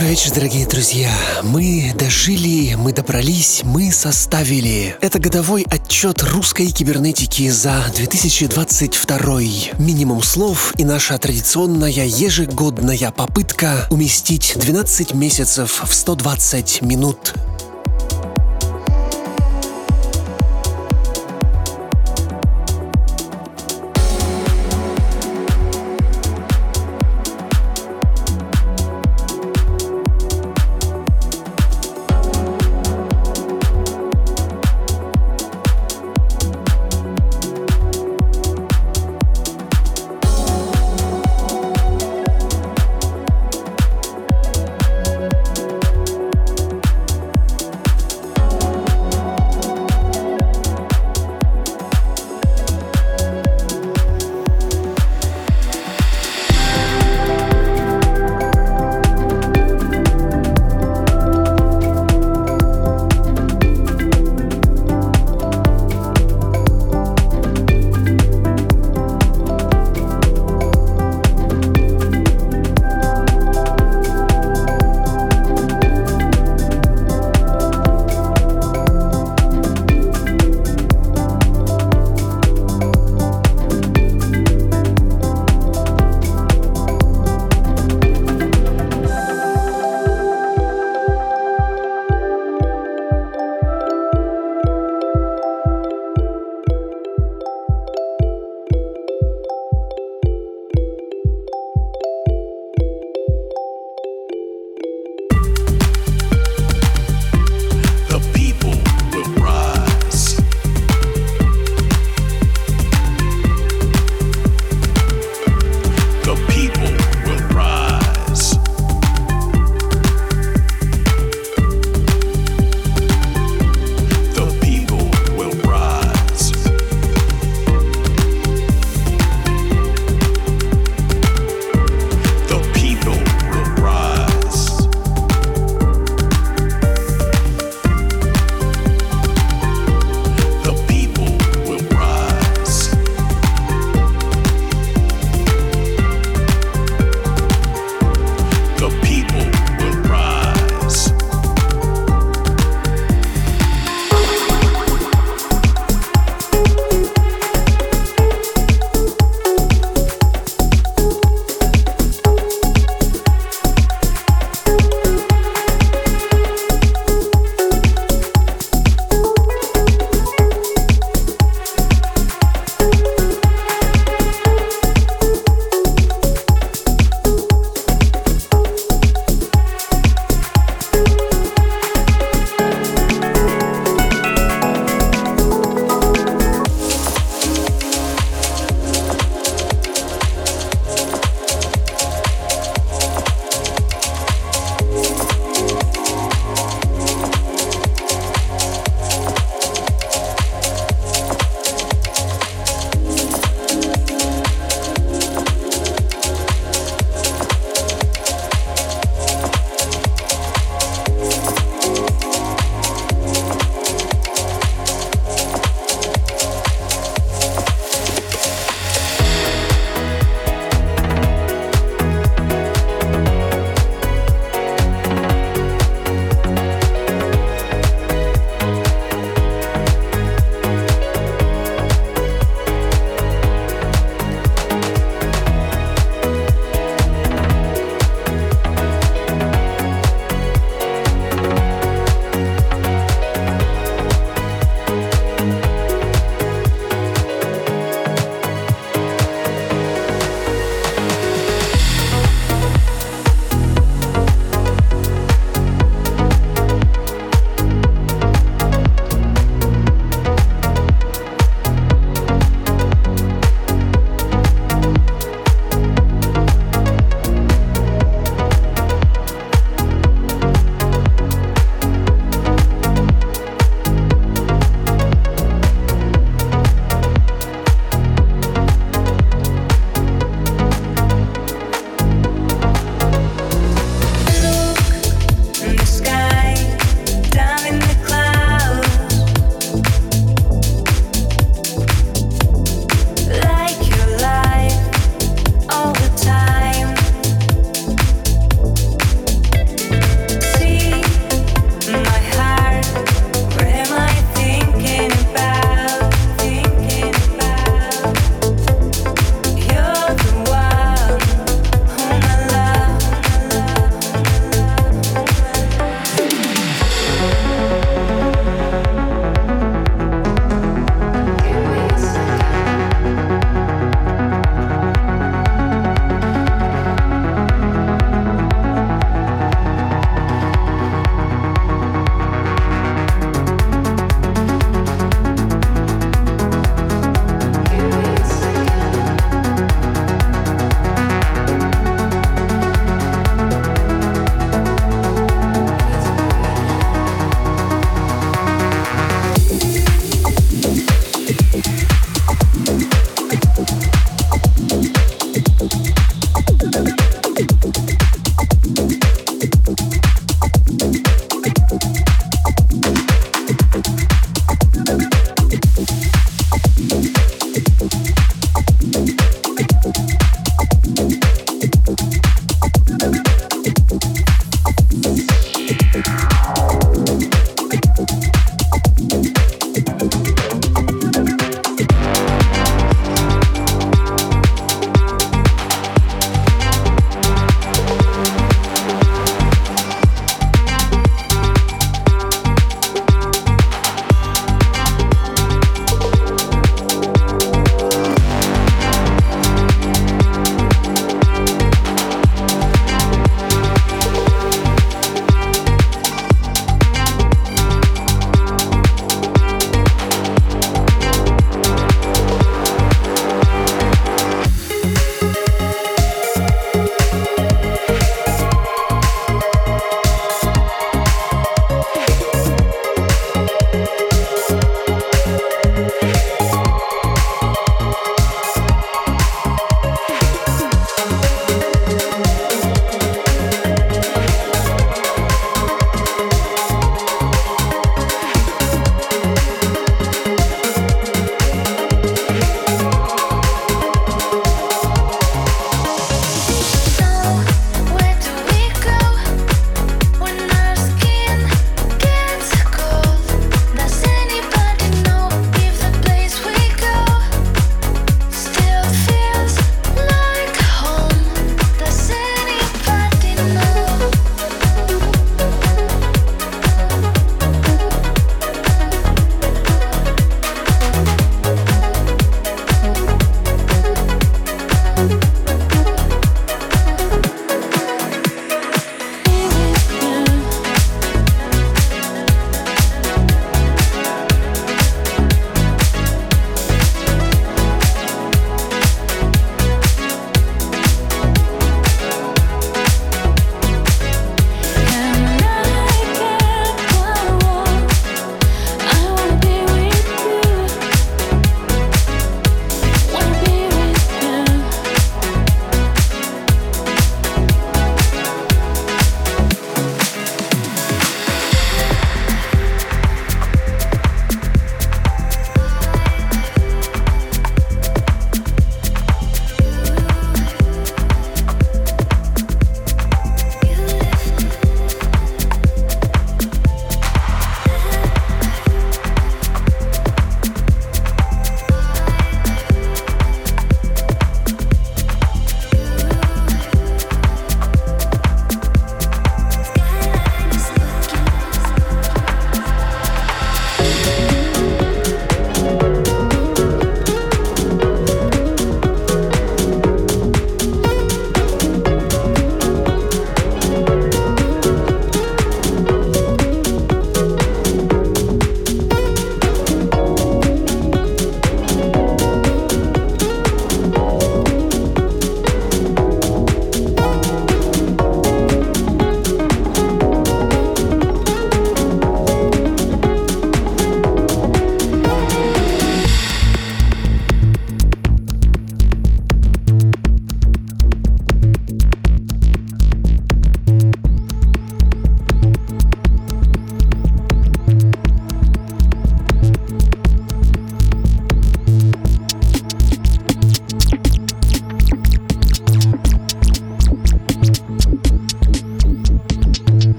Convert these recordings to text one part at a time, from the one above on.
Добрый вечер, дорогие друзья. Мы дожили, мы добрались, мы составили. Это годовой отчет русской кибернетики за 2022. Минимум слов и наша традиционная ежегодная попытка уместить 12 месяцев в 120 минут.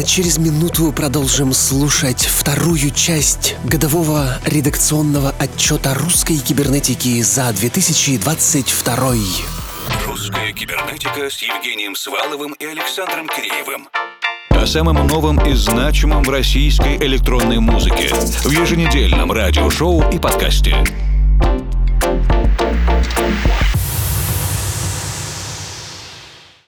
Буквально через минуту продолжим слушать вторую часть годового редакционного отчета русской кибернетики за 2022. Русская кибернетика с Евгением Сваловым и Александром Киреевым. О самом новом и значимом в российской электронной музыке в еженедельном радиошоу и подкасте.